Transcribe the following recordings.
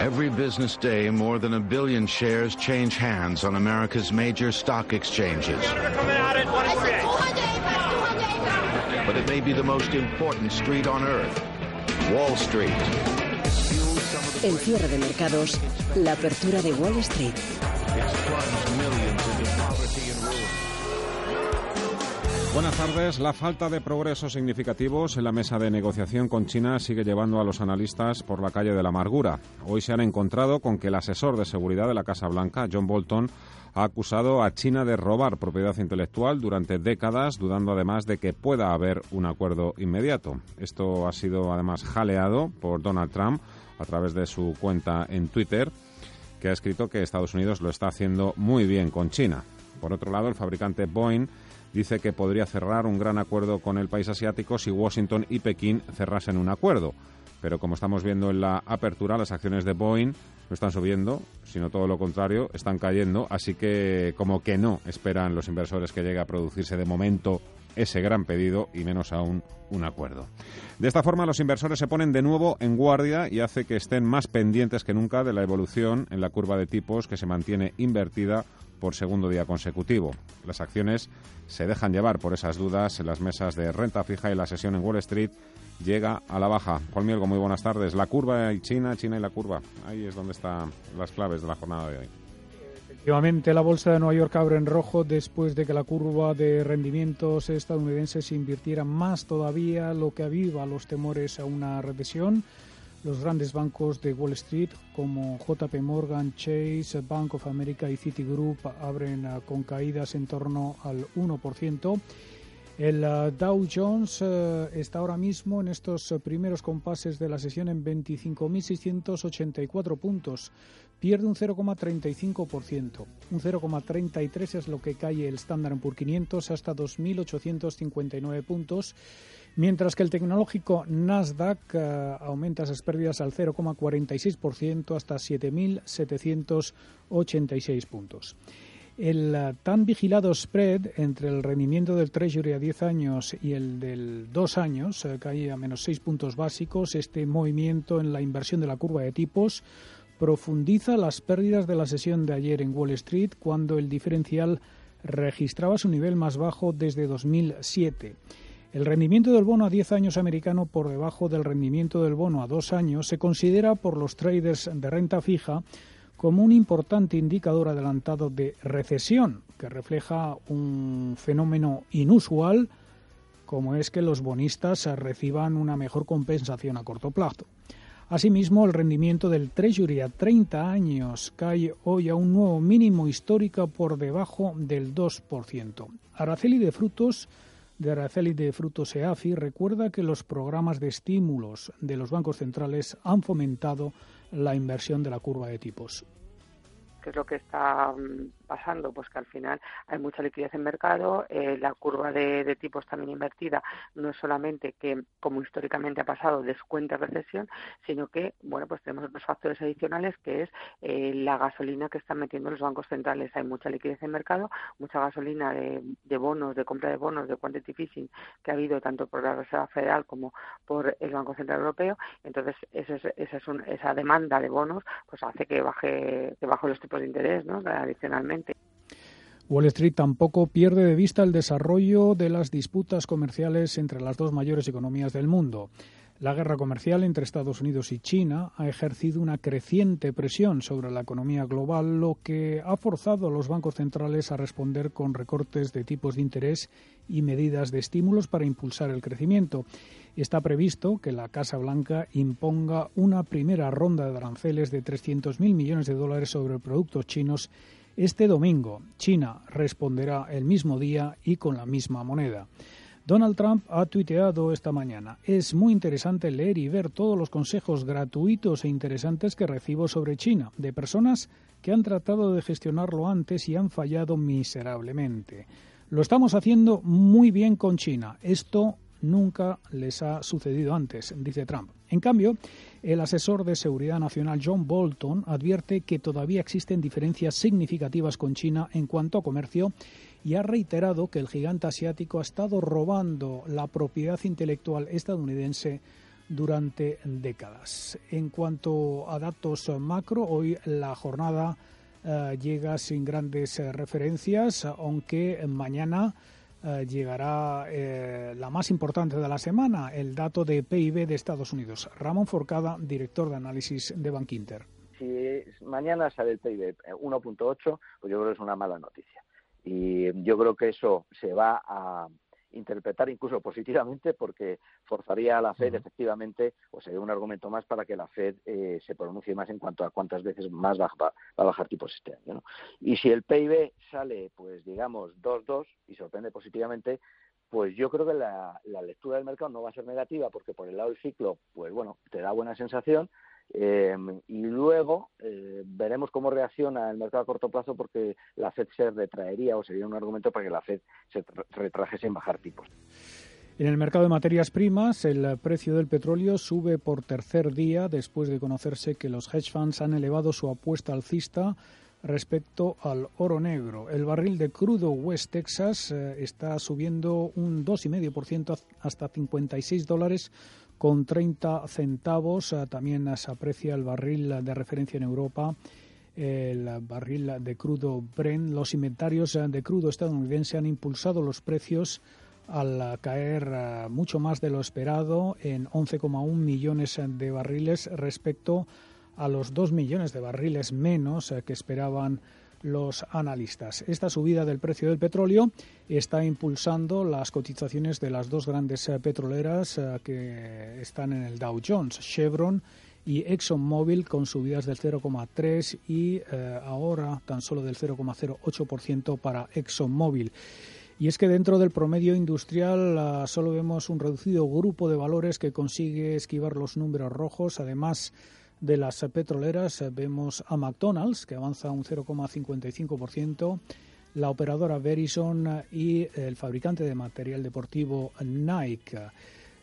Every business day, more than a billion shares change hands on America's major stock exchanges. But it may be the most important street on earth, Wall Street. El cierre de mercados, la apertura de Wall Street. Buenas tardes. La falta de progresos significativos en la mesa de negociación con China sigue llevando a los analistas por la calle de la amargura. Hoy se han encontrado con que el asesor de seguridad de la Casa Blanca, John Bolton, ha acusado a China de robar propiedad intelectual durante décadas, dudando además de que pueda haber un acuerdo inmediato. Esto ha sido además jaleado por Donald Trump a través de su cuenta en Twitter, que ha escrito que Estados Unidos lo está haciendo muy bien con China. Por otro lado, el fabricante Boeing dice que podría cerrar un gran acuerdo con el país asiático si Washington y Pekín cerrasen un acuerdo. Pero como estamos viendo en la apertura, las acciones de Boeing no están subiendo, sino todo lo contrario, están cayendo. Así que como que no esperan los inversores que llegue a producirse de momento ese gran pedido y menos aún un acuerdo. De esta forma, los inversores se ponen de nuevo en guardia y hace que estén más pendientes que nunca de la evolución en la curva de tipos que se mantiene invertida por segundo día consecutivo. Las acciones se dejan llevar por esas dudas en las mesas de renta fija y la sesión en Wall Street llega a la baja. Juan Mielgo, muy buenas tardes. La curva y China, China y la curva. Ahí es donde están las claves de la jornada de hoy. Efectivamente, la bolsa de Nueva York abre en rojo después de que la curva de rendimientos estadounidenses invirtiera más todavía, lo que aviva los temores a una recesión. Los grandes bancos de Wall Street como JP Morgan, Chase, Bank of America y Citigroup abren uh, con caídas en torno al 1%. El uh, Dow Jones uh, está ahora mismo en estos primeros compases de la sesión en 25.684 puntos. Pierde un 0,35%. Un 0,33 es lo que cae el Standard Poor's 500 hasta 2.859 puntos mientras que el tecnológico Nasdaq uh, aumenta esas pérdidas al 0,46% hasta 7.786 puntos. El uh, tan vigilado spread entre el rendimiento del Treasury a 10 años y el del 2 años uh, cae a menos 6 puntos básicos. Este movimiento en la inversión de la curva de tipos profundiza las pérdidas de la sesión de ayer en Wall Street cuando el diferencial registraba su nivel más bajo desde 2007. El rendimiento del bono a 10 años americano por debajo del rendimiento del bono a 2 años se considera por los traders de renta fija como un importante indicador adelantado de recesión, que refleja un fenómeno inusual como es que los bonistas reciban una mejor compensación a corto plazo. Asimismo, el rendimiento del Treasury a 30 años cae hoy a un nuevo mínimo histórico por debajo del 2%. Araceli de frutos de Araceli de Frutos EAFI recuerda que los programas de estímulos de los bancos centrales han fomentado la inversión de la curva de tipos. ¿Qué es lo que está mm, pasando? Pues que al final hay mucha liquidez en mercado, eh, la curva de, tipos también invertida no es solamente que, como históricamente ha pasado, descuente recesión, sino que, bueno, pues tenemos otros factores adicionales que es eh, la gasolina que están metiendo los bancos centrales. Hay mucha liquidez en mercado, mucha gasolina de, bonos, de compra de bonos, de quantitative easing que ha habido tanto por la Reserva Federal como por el Banco Central Europeo. Entonces, esa, esa, es esa demanda de bonos pues hace que baje que baje los tipos de interés, ¿no? Adicionalmente. Wall Street tampoco pierde de vista el desarrollo de las disputas comerciales entre las dos mayores economías del mundo. La guerra comercial entre Estados Unidos y China ha ejercido una creciente presión sobre la economía global, lo que ha forzado a los bancos centrales a responder con recortes de tipos de interés y medidas de estímulos para impulsar el crecimiento. Está previsto que la Casa Blanca imponga una primera ronda de aranceles de 300.000 millones de dólares sobre productos chinos este domingo. China responderá el mismo día y con la misma moneda. Donald Trump ha tuiteado esta mañana. Es muy interesante leer y ver todos los consejos gratuitos e interesantes que recibo sobre China, de personas que han tratado de gestionarlo antes y han fallado miserablemente. Lo estamos haciendo muy bien con China. Esto nunca les ha sucedido antes, dice Trump. En cambio, el asesor de seguridad nacional John Bolton advierte que todavía existen diferencias significativas con China en cuanto a comercio y ha reiterado que el gigante asiático ha estado robando la propiedad intelectual estadounidense durante décadas. En cuanto a datos macro, hoy la jornada eh, llega sin grandes eh, referencias, aunque mañana eh, llegará la más importante de la semana, el dato de PIB de Estados Unidos. Ramón Forcada, director de análisis de Bankinter. Si mañana sale el PIB 1.8, pues yo creo que es una mala noticia. Y yo creo que eso se va a, interpretar incluso positivamente porque forzaría a la Fed efectivamente, o sería un argumento más para que la Fed eh, se pronuncie más en cuanto a cuántas veces más va, a bajar tipos este año. Y si el PIB sale, pues digamos, 2-2 y sorprende positivamente, pues yo creo que la, la, lectura del mercado no va a ser negativa porque por el lado del ciclo, pues bueno, te da buena sensación, eh, y luego eh, veremos cómo reacciona el mercado a corto plazo porque la Fed se retraería o sería un argumento para que la Fed se retrajese en bajar tipos. En el mercado de materias primas, el precio del petróleo sube por tercer día después de conocerse que los hedge funds han elevado su apuesta alcista respecto al oro negro. El barril de crudo West Texas eh, está subiendo un 2,5% hasta 56 dólares con 30 centavos. Eh, también se aprecia el barril de referencia en Europa, el barril de crudo Brent. Los inventarios de crudo estadounidense han impulsado los precios al caer eh, mucho más de lo esperado en 11,1 millones de barriles respecto a los 2 millones de barriles menos eh, que esperaban los analistas. Esta subida del precio del petróleo está impulsando las cotizaciones de las dos grandes eh, petroleras eh, que están en el Dow Jones, Chevron y ExxonMobil con subidas del 0,3 y ahora tan solo del 0,08% para ExxonMobil. Y es que dentro del promedio industrial solo vemos un reducido grupo de valores que consigue esquivar los números rojos. Además, de las petroleras eh, vemos a McDonald's, que avanza un 0,55%, la operadora Verizon eh, y el fabricante de material deportivo Nike.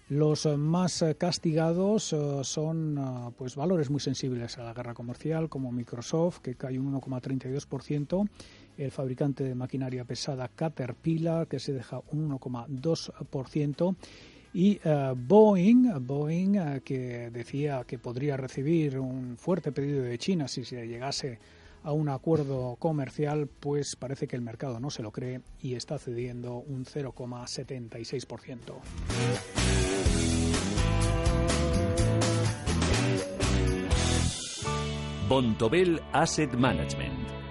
Los más castigados eh, son pues valores muy sensibles a la guerra comercial, como Microsoft, que cae un 1,32%, el fabricante de maquinaria pesada Caterpillar, que se deja un 1,2%, y eh, Boeing, Boeing eh, que decía que podría recibir un fuerte pedido de China si se llegase a un acuerdo comercial, pues parece que el mercado no se lo cree y está cediendo un 0,76%. Bontobel Asset Management.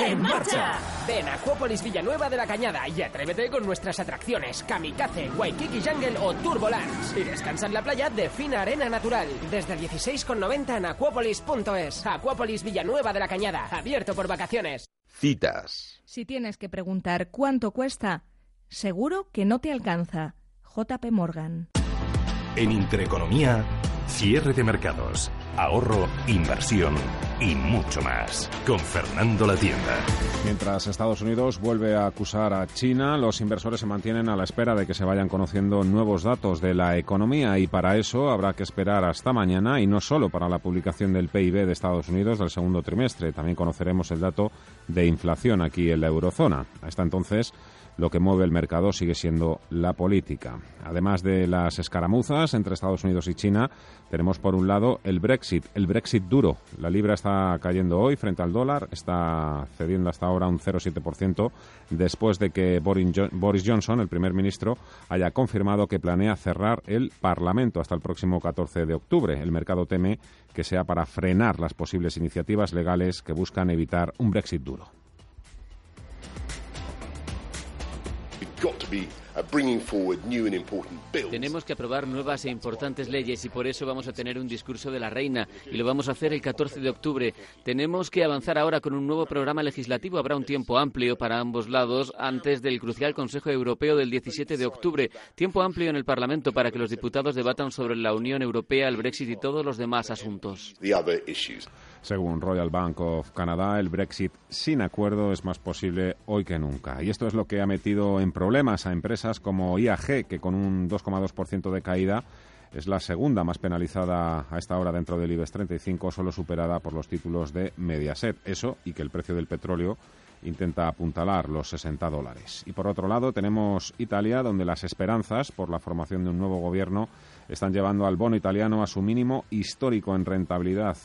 ¡En marcha! Ven a Acuópolis Villanueva de la Cañada y atrévete con nuestras atracciones Kamikaze, Waikiki Jungle o Turbolance. Y descansa en la playa de fina arena natural. Desde 16,90 en acuópolis.es. Acuópolis Villanueva de la Cañada. Abierto por vacaciones. Citas. Si tienes que preguntar cuánto cuesta, seguro que no te alcanza. JP Morgan. En Intereconomía, cierre de mercados ahorro, inversión y mucho más. Con Fernando La Tienda. Mientras Estados Unidos vuelve a acusar a China, los inversores se mantienen a la espera de que se vayan conociendo nuevos datos de la economía y para eso habrá que esperar hasta mañana y no solo para la publicación del PIB de Estados Unidos del segundo trimestre, también conoceremos el dato de inflación aquí en la eurozona. Hasta entonces lo que mueve el mercado sigue siendo la política. Además de las escaramuzas entre Estados Unidos y China, tenemos por un lado el Brexit, el Brexit duro. La libra está cayendo hoy frente al dólar, está cediendo hasta ahora un 0,7% después de que Boris Johnson, el primer ministro, haya confirmado que planea cerrar el Parlamento hasta el próximo 14 de octubre. El mercado teme que sea para frenar las posibles iniciativas legales que buscan evitar un Brexit duro. Tenemos que aprobar nuevas e importantes leyes y por eso vamos a tener un discurso de la reina y lo vamos a hacer el 14 de octubre. Tenemos que avanzar ahora con un nuevo programa legislativo. Habrá un tiempo amplio para ambos lados antes del crucial Consejo Europeo del 17 de octubre. Tiempo amplio en el Parlamento para que los diputados debatan sobre la Unión Europea, el Brexit y todos los demás asuntos. Según Royal Bank of Canada, el Brexit sin acuerdo es más posible hoy que nunca. Y esto es lo que ha metido en problemas a empresas como IAG, que con un 2,2% de caída es la segunda más penalizada a esta hora dentro del IBEX 35, solo superada por los títulos de Mediaset. Eso y que el precio del petróleo intenta apuntalar los 60 dólares. Y por otro lado tenemos Italia, donde las esperanzas por la formación de un nuevo gobierno están llevando al bono italiano a su mínimo histórico en rentabilidad.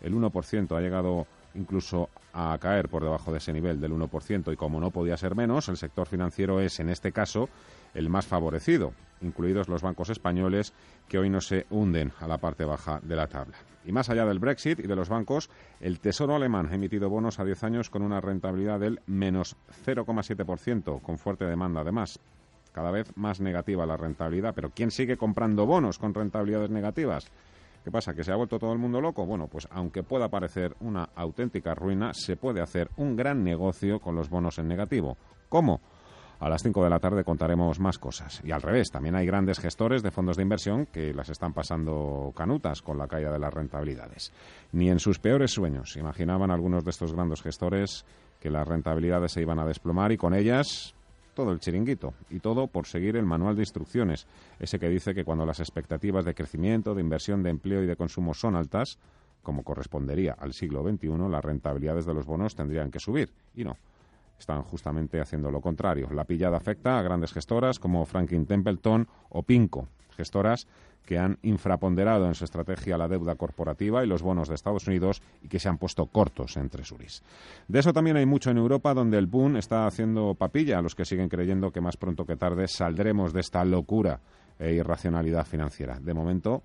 El 1% ha llegado incluso a caer por debajo de ese nivel del 1% y como no podía ser menos, el sector financiero es en este caso el más favorecido, incluidos los bancos españoles que hoy no se hunden a la parte baja de la tabla. Y más allá del Brexit y de los bancos, el Tesoro alemán ha emitido bonos a 10 años con una rentabilidad del menos 0,7%, con fuerte demanda además. Cada vez más negativa la rentabilidad, pero ¿quién sigue comprando bonos con rentabilidades negativas? ¿Qué pasa? ¿Que se ha vuelto todo el mundo loco? Bueno, pues aunque pueda parecer una auténtica ruina, se puede hacer un gran negocio con los bonos en negativo. ¿Cómo? A las 5 de la tarde contaremos más cosas. Y al revés, también hay grandes gestores de fondos de inversión que las están pasando canutas con la caída de las rentabilidades. Ni en sus peores sueños imaginaban algunos de estos grandes gestores que las rentabilidades se iban a desplomar y con ellas todo el chiringuito y todo por seguir el manual de instrucciones, ese que dice que cuando las expectativas de crecimiento, de inversión, de empleo y de consumo son altas, como correspondería al siglo XXI, las rentabilidades de los bonos tendrían que subir y no. Están justamente haciendo lo contrario. La pillada afecta a grandes gestoras como Franklin Templeton o Pinco, gestoras que han infraponderado en su estrategia la deuda corporativa y los bonos de Estados Unidos y que se han puesto cortos en tresuris. De eso también hay mucho en Europa, donde el boom está haciendo papilla a los que siguen creyendo que más pronto que tarde saldremos de esta locura e irracionalidad financiera. De momento,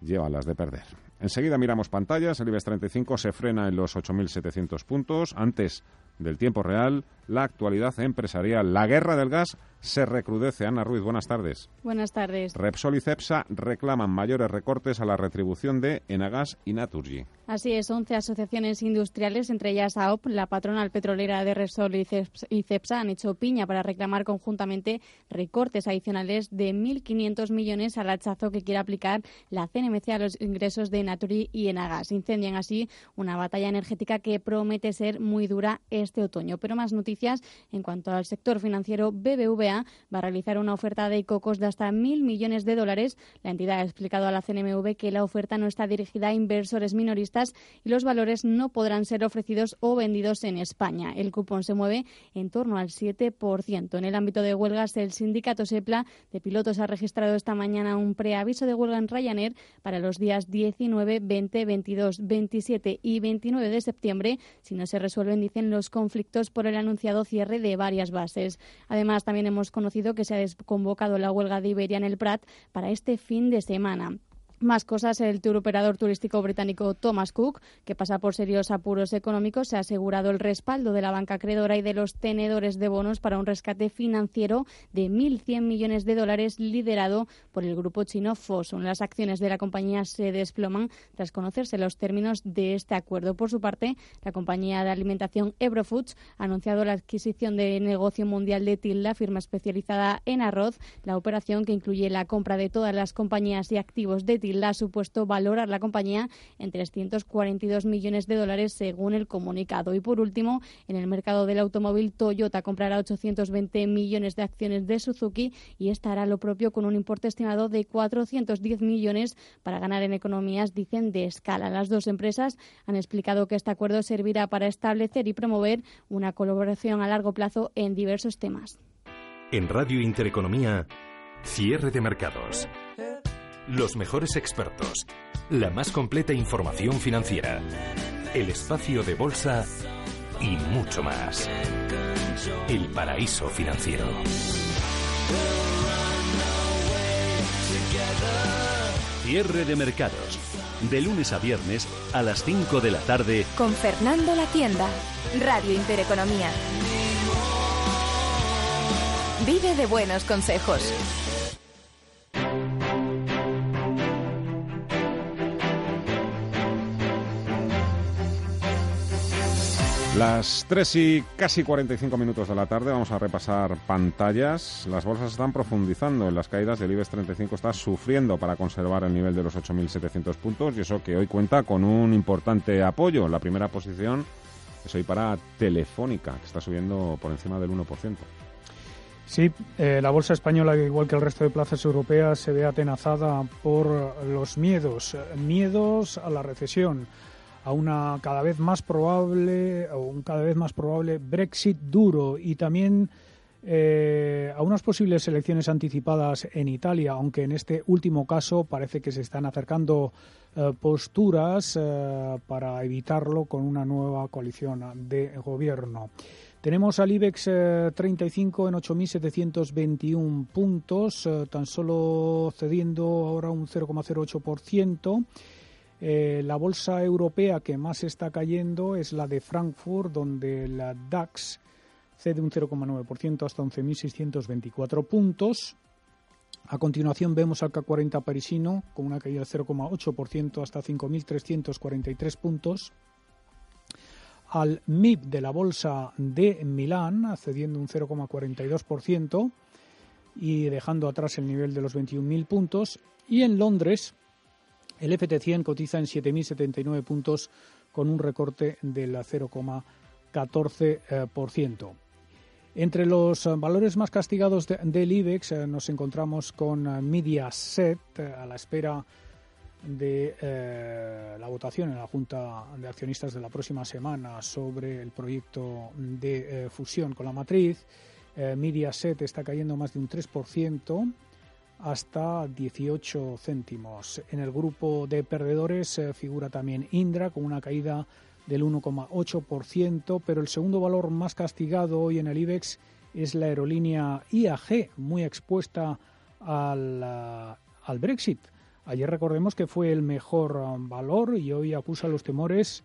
llevan las de perder. Enseguida miramos pantallas. El IBEX 35 se frena en los 8.700 puntos. Antes del tiempo real, la actualidad empresarial. La guerra del gas se recrudece. Ana Ruiz, buenas tardes. Buenas tardes. Repsol y Cepsa reclaman mayores recortes a la retribución de Enagas y Naturgy. Así es, 11 asociaciones industriales, entre ellas AOP, la patronal petrolera de Repsol y Cepsa, han hecho piña para reclamar conjuntamente recortes adicionales de 1.500 millones al hachazo que quiere aplicar la CNMC a los ingresos de Naturgy y Enagas. Incendian así una batalla energética que promete ser muy dura este otoño. Pero más noticias en cuanto al sector financiero, BBVA va a realizar una oferta de cocos de hasta mil millones de dólares. La entidad ha explicado a la CNMV que la oferta no está dirigida a inversores minoristas y los valores no podrán ser ofrecidos o vendidos en España. El cupón se mueve en torno al 7%. En el ámbito de huelgas, el sindicato SEPLA de pilotos ha registrado esta mañana un preaviso de huelga en Ryanair para los días 19, 20, 22, 27 y 29 de septiembre si no se resuelven, dicen, los conflictos por el anunciado cierre de varias bases. Además, también hemos conocido que se ha desconvocado la huelga de Iberia en el Prat para este fin de semana. Más cosas, el operador turístico británico Thomas Cook, que pasa por serios apuros económicos, se ha asegurado el respaldo de la banca acreedora y de los tenedores de bonos para un rescate financiero de 1.100 millones de dólares liderado por el grupo chino Fosun. Las acciones de la compañía se desploman tras conocerse los términos de este acuerdo. Por su parte, la compañía de alimentación Ebrofoods ha anunciado la adquisición de negocio mundial de Tilda, firma especializada en arroz, la operación que incluye la compra de todas las compañías y activos de ha supuesto valorar la compañía en 342 millones de dólares según el comunicado. Y por último, en el mercado del automóvil, Toyota comprará 820 millones de acciones de Suzuki y esta hará lo propio con un importe estimado de 410 millones para ganar en economías, dicen, de escala. Las dos empresas han explicado que este acuerdo servirá para establecer y promover una colaboración a largo plazo en diversos temas. En Radio Intereconomía, cierre de mercados los mejores expertos, la más completa información financiera, el espacio de bolsa y mucho más. El paraíso financiero. Cierre de mercados. De lunes a viernes a las 5 de la tarde. Con Fernando La Tienda. Radio Intereconomía. Vive de buenos consejos. Las 3 y casi 45 minutos de la tarde vamos a repasar pantallas. Las bolsas están profundizando en las caídas. del IBEX 35 está sufriendo para conservar el nivel de los 8.700 puntos y eso que hoy cuenta con un importante apoyo. La primera posición es hoy para Telefónica, que está subiendo por encima del 1%. Sí, eh, la bolsa española, igual que el resto de plazas europeas, se ve atenazada por los miedos, miedos a la recesión a una cada vez más probable, un cada vez más probable Brexit duro y también eh, a unas posibles elecciones anticipadas en Italia, aunque en este último caso parece que se están acercando eh, posturas eh, para evitarlo con una nueva coalición de gobierno. Tenemos al IBEX 35 en 8.721 puntos, tan solo cediendo ahora un 0,08%. Eh, la bolsa europea que más está cayendo es la de Frankfurt, donde la DAX cede un 0,9% hasta 11.624 puntos. A continuación vemos al CAC 40 parisino con una caída de 0,8% hasta 5.343 puntos. Al MIB de la bolsa de Milán cediendo un 0,42% y dejando atrás el nivel de los 21.000 puntos. Y en Londres el FT100 cotiza en 7.079 puntos con un recorte del 0,14%. Entre los valores más castigados del IBEX eh, nos encontramos con eh, Mediaset eh, a la espera de la votación en la Junta de Accionistas de la próxima semana sobre el proyecto de fusión con la matriz. Mediaset está cayendo más de un 3%, hasta 18 céntimos. En el grupo de perdedores eh, figura también Indra con una caída del 1,8%, pero el segundo valor más castigado hoy en el IBEX es la aerolínea IAG, muy expuesta al, eh, al Brexit. Ayer recordemos que fue el mejor um, valor y hoy acusa los temores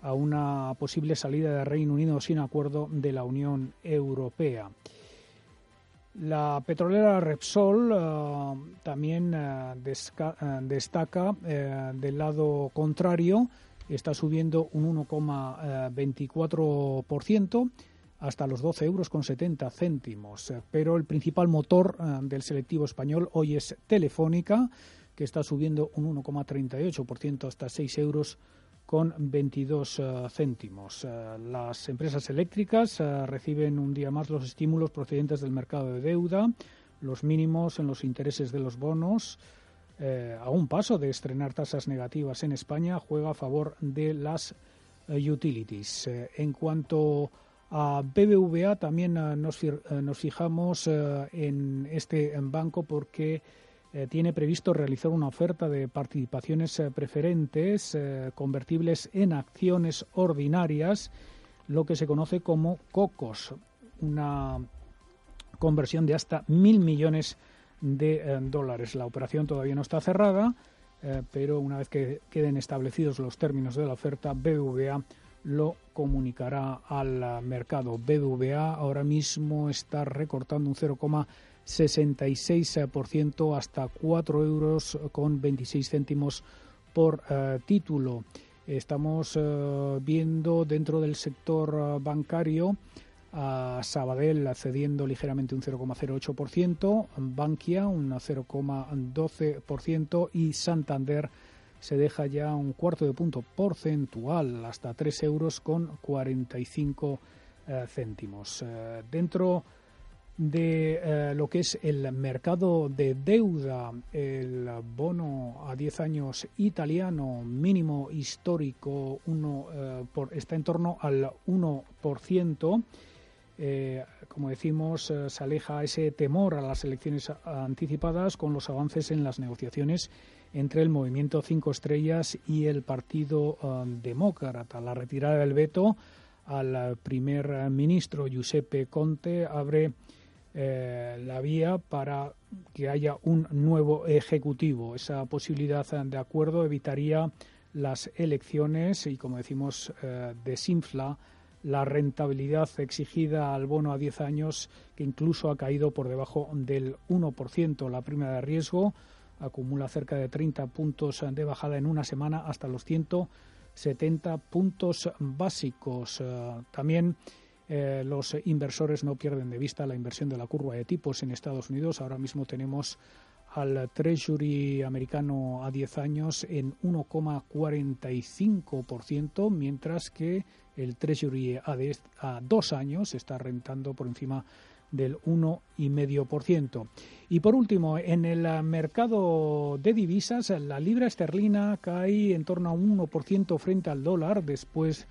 a una posible salida de Reino Unido sin acuerdo de la Unión Europea. La petrolera Repsol eh, también eh, eh, destaca del lado contrario, está subiendo un 1,24% hasta los 12 euros con 70 céntimos. Pero el principal motor del selectivo español hoy es Telefónica, que está subiendo un 1,38% hasta 6 euros con 22 eh, céntimos. Eh, las empresas eléctricas eh, reciben un día más los estímulos procedentes del mercado de deuda, los mínimos en los intereses de los bonos. a un paso de estrenar tasas negativas en España, juega a favor de las utilities. en cuanto a BBVA, también nos, nos, fijamos en este banco porque eh, tiene previsto realizar una oferta de participaciones eh, preferentes eh, convertibles en acciones ordinarias, lo que se conoce como COCOS, una conversión de hasta mil millones de dólares. La operación todavía no está cerrada, pero una vez que queden establecidos los términos de la oferta, BBVA lo comunicará al mercado. BBVA ahora mismo está recortando un 0, 66% hasta 4 euros con 26 céntimos por eh, título. Estamos eh, viendo dentro del sector eh, bancario a Sabadell cediendo ligeramente un 0,08%, Bankia un 0,12% y Santander se deja ya un cuarto de punto porcentual hasta 3 euros con 45 céntimos. dentro de eh, lo que es el mercado de deuda, el bono a 10 años italiano mínimo histórico uno, eh, por, está en torno al 1%. Eh, como decimos, se aleja ese temor a las elecciones anticipadas con los avances en las negociaciones entre el movimiento Cinco Estrellas y el Partido Demócrata. La retirada del veto al primer ministro Giuseppe Conte abre eh, la vía para que haya un nuevo ejecutivo. Esa posibilidad de acuerdo evitaría las elecciones y, como decimos, eh, desinfla la rentabilidad exigida al bono a 10 años, que incluso ha caído por debajo del 1%. La prima de riesgo acumula cerca de 30 puntos de bajada en una semana hasta los 170 puntos básicos. Eh, también eh, los inversores no pierden de vista la inversión de la curva de tipos en Estados Unidos. Ahora mismo tenemos al Treasury americano a 10 años en 1,45%, mientras que el Treasury a, a dos años está rentando por encima del 1,5%. Y por último, en el mercado de divisas, la libra esterlina cae en torno a un 1% frente al dólar después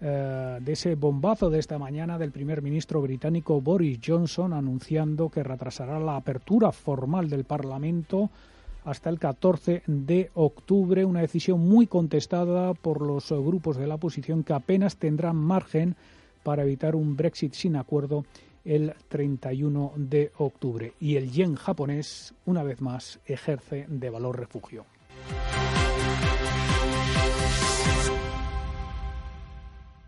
eh, de ese bombazo de esta mañana del primer ministro británico Boris Johnson anunciando que retrasará la apertura formal del Parlamento hasta el 14 de octubre, una decisión muy contestada por los grupos de la oposición que apenas tendrán margen para evitar un Brexit sin acuerdo el 31 de octubre. Y el yen japonés, una vez más, ejerce de valor refugio.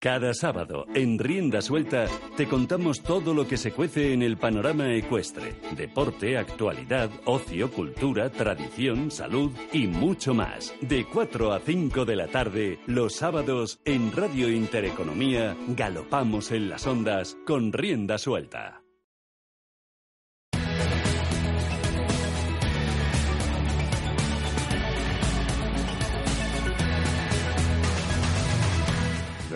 Cada sábado, en Rienda Suelta, te contamos todo lo que se cuece en el panorama ecuestre. Deporte, actualidad, ocio, cultura, tradición, salud y mucho más. De 4 a 5 de la tarde, los sábados, en Radio Intereconomía, galopamos en las ondas con Rienda Suelta.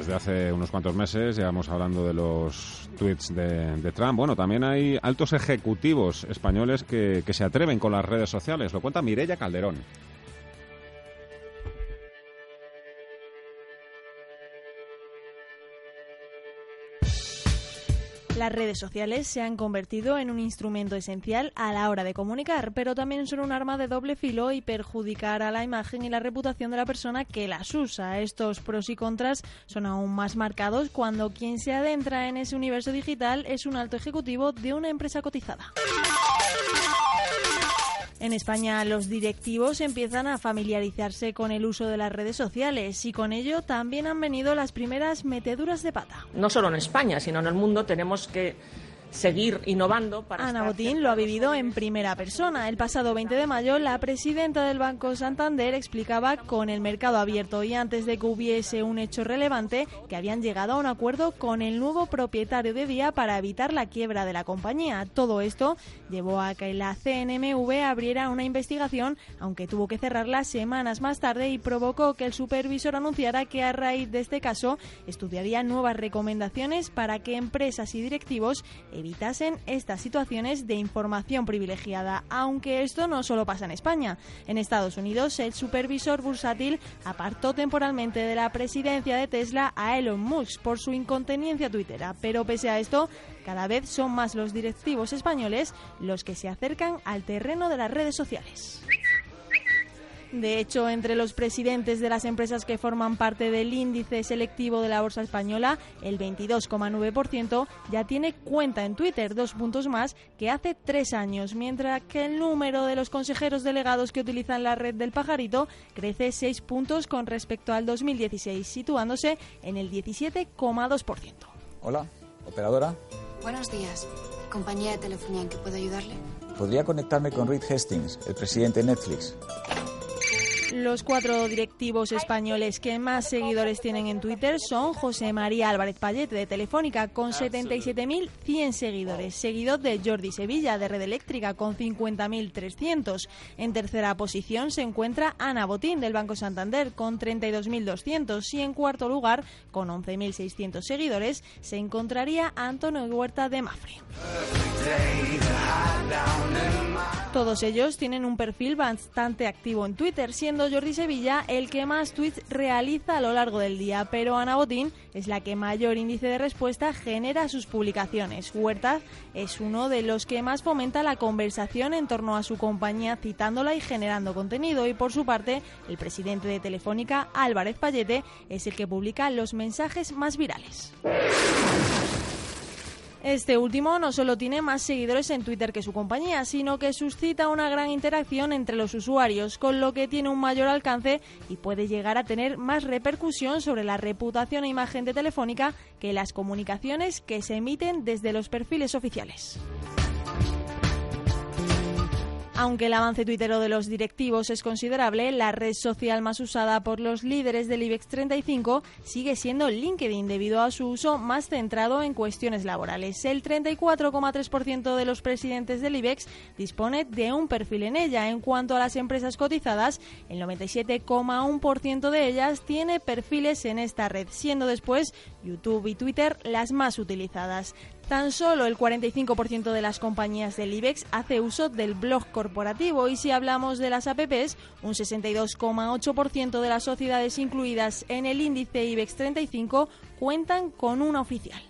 Desde hace unos cuantos meses, llevamos hablando de los tweets de, Trump. Bueno, también hay altos ejecutivos españoles que, que se atreven con las redes sociales. Lo cuenta Mirella Calderón. Las redes sociales se han convertido en un instrumento esencial a la hora de comunicar, pero también son un arma de doble filo y perjudicar a la imagen y la reputación de la persona que las usa. Estos pros y contras son aún más marcados cuando quien se adentra en ese universo digital es un alto ejecutivo de una empresa cotizada. En España los directivos empiezan a familiarizarse con el uso de las redes sociales y con ello también han venido las primeras meteduras de pata. No solo en España, sino en el mundo tenemos que seguir innovando para Ana Botín lo ha vivido en primera persona. El pasado 20 de mayo, la presidenta del Banco Santander explicaba con el mercado abierto y antes de que hubiese un hecho relevante que habían llegado a un acuerdo con el nuevo propietario de Día para evitar la quiebra de la compañía. Todo esto llevó a que la CNMV abriera una investigación, aunque tuvo que cerrarla semanas más tarde y provocó que el supervisor anunciara que a raíz de este caso estudiaría nuevas recomendaciones para que empresas y directivos evitasen estas situaciones de información privilegiada, aunque esto no solo pasa en España. En Estados Unidos, el supervisor bursátil apartó temporalmente de la presidencia de Tesla a Elon Musk por su inconteniencia tuitera, pero pese a esto, cada vez son más los directivos españoles los que se acercan al terreno de las redes sociales. De hecho, entre los presidentes de las empresas que forman parte del índice selectivo de la Bolsa Española, el 22,9% ya tiene cuenta en Twitter, dos puntos más que hace tres años, mientras que el número de los consejeros delegados que utilizan la red del pajarito crece seis puntos con respecto al 2016, situándose en el 17,2%. Hola, operadora. Buenos días. Compañía de telefonía, ¿en qué puedo ayudarle? ¿Podría conectarme con Reed Hastings, el presidente de Netflix? Los cuatro directivos españoles que más seguidores tienen en Twitter son José María Álvarez Payete de Telefónica con 77.100 seguidores, seguido de Jordi Sevilla de Red Eléctrica con 50.300. En tercera posición se encuentra Ana Botín del Banco Santander con 32.200 y en cuarto lugar, con 11.600 seguidores, se encontraría Antonio Huerta de Mafre. Todos ellos tienen un perfil bastante activo en Twitter, siendo Jordi Sevilla el que más tweets realiza a lo largo del día, pero Ana Botín es la que mayor índice de respuesta genera sus publicaciones. Huerta es uno de los que más fomenta la conversación en torno a su compañía citándola y generando contenido y por su parte el presidente de Telefónica, Álvarez Payete, es el que publica los mensajes más virales. Este último no solo tiene más seguidores en Twitter que su compañía, sino que suscita una gran interacción entre los usuarios, con lo que tiene un mayor alcance y puede llegar a tener más repercusión sobre la reputación e imagen de Telefónica que las comunicaciones que se emiten desde los perfiles oficiales. Aunque el avance tuitero de los directivos es considerable, la red social más usada por los líderes del IBEX 35 sigue siendo LinkedIn debido a su uso más centrado en cuestiones laborales. El 34,3% de los presidentes del IBEX dispone de un perfil en ella. En cuanto a las empresas cotizadas, el 97,1% de ellas tiene perfiles en esta red, siendo después YouTube y Twitter las más utilizadas. Tan solo el 45% de las compañías del IBEX hace uso del blog corporativo y si hablamos de las APPs, un 62,8% de las sociedades incluidas en el índice IBEX 35 cuentan con una oficial.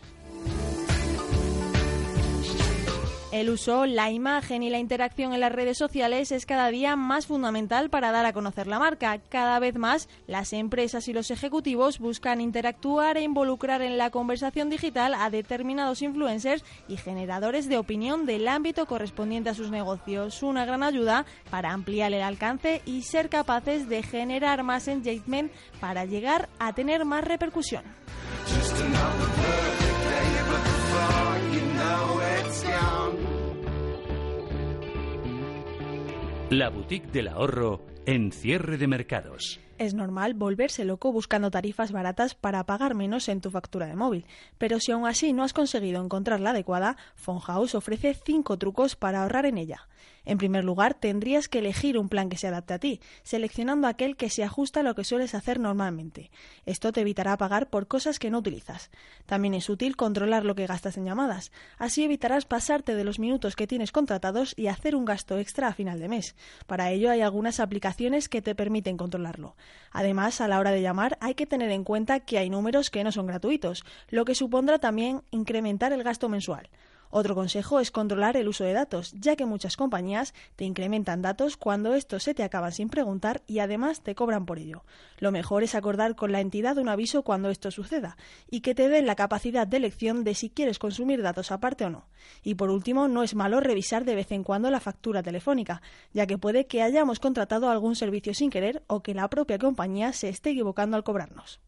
El uso, la imagen y la interacción en las redes sociales es cada día más fundamental para dar a conocer la marca. Cada vez más, las empresas y los ejecutivos buscan interactuar e involucrar en la conversación digital a determinados influencers y generadores de opinión del ámbito correspondiente a sus negocios. Una gran ayuda para ampliar el alcance y ser capaces de generar más engagement para llegar a tener más repercusión. La boutique del ahorro en cierre de mercados. Es normal volverse loco buscando tarifas baratas para pagar menos en tu factura de móvil, pero si aún así no has conseguido encontrar la adecuada, Fonhouse ofrece 5 trucos para ahorrar en ella. En primer lugar, tendrías que elegir un plan que se adapte a ti, seleccionando aquel que se ajusta a lo que sueles hacer normalmente. Esto te evitará pagar por cosas que no utilizas. También es útil controlar lo que gastas en llamadas. Así evitarás pasarte de los minutos que tienes contratados y hacer un gasto extra a final de mes. Para ello hay algunas aplicaciones que te permiten controlarlo. Además, a la hora de llamar hay que tener en cuenta que hay números que no son gratuitos, lo que supondrá también incrementar el gasto mensual. Otro consejo es controlar el uso de datos, ya que muchas compañías te incrementan datos cuando estos se te acaban sin preguntar y además te cobran por ello. Lo mejor es acordar con la entidad un aviso cuando esto suceda y que te den la capacidad de elección de si quieres consumir datos aparte o no. Y por último, no es malo revisar de vez en cuando la factura telefónica, ya que puede que hayamos contratado algún servicio sin querer o que la propia compañía se esté equivocando al cobrarnos.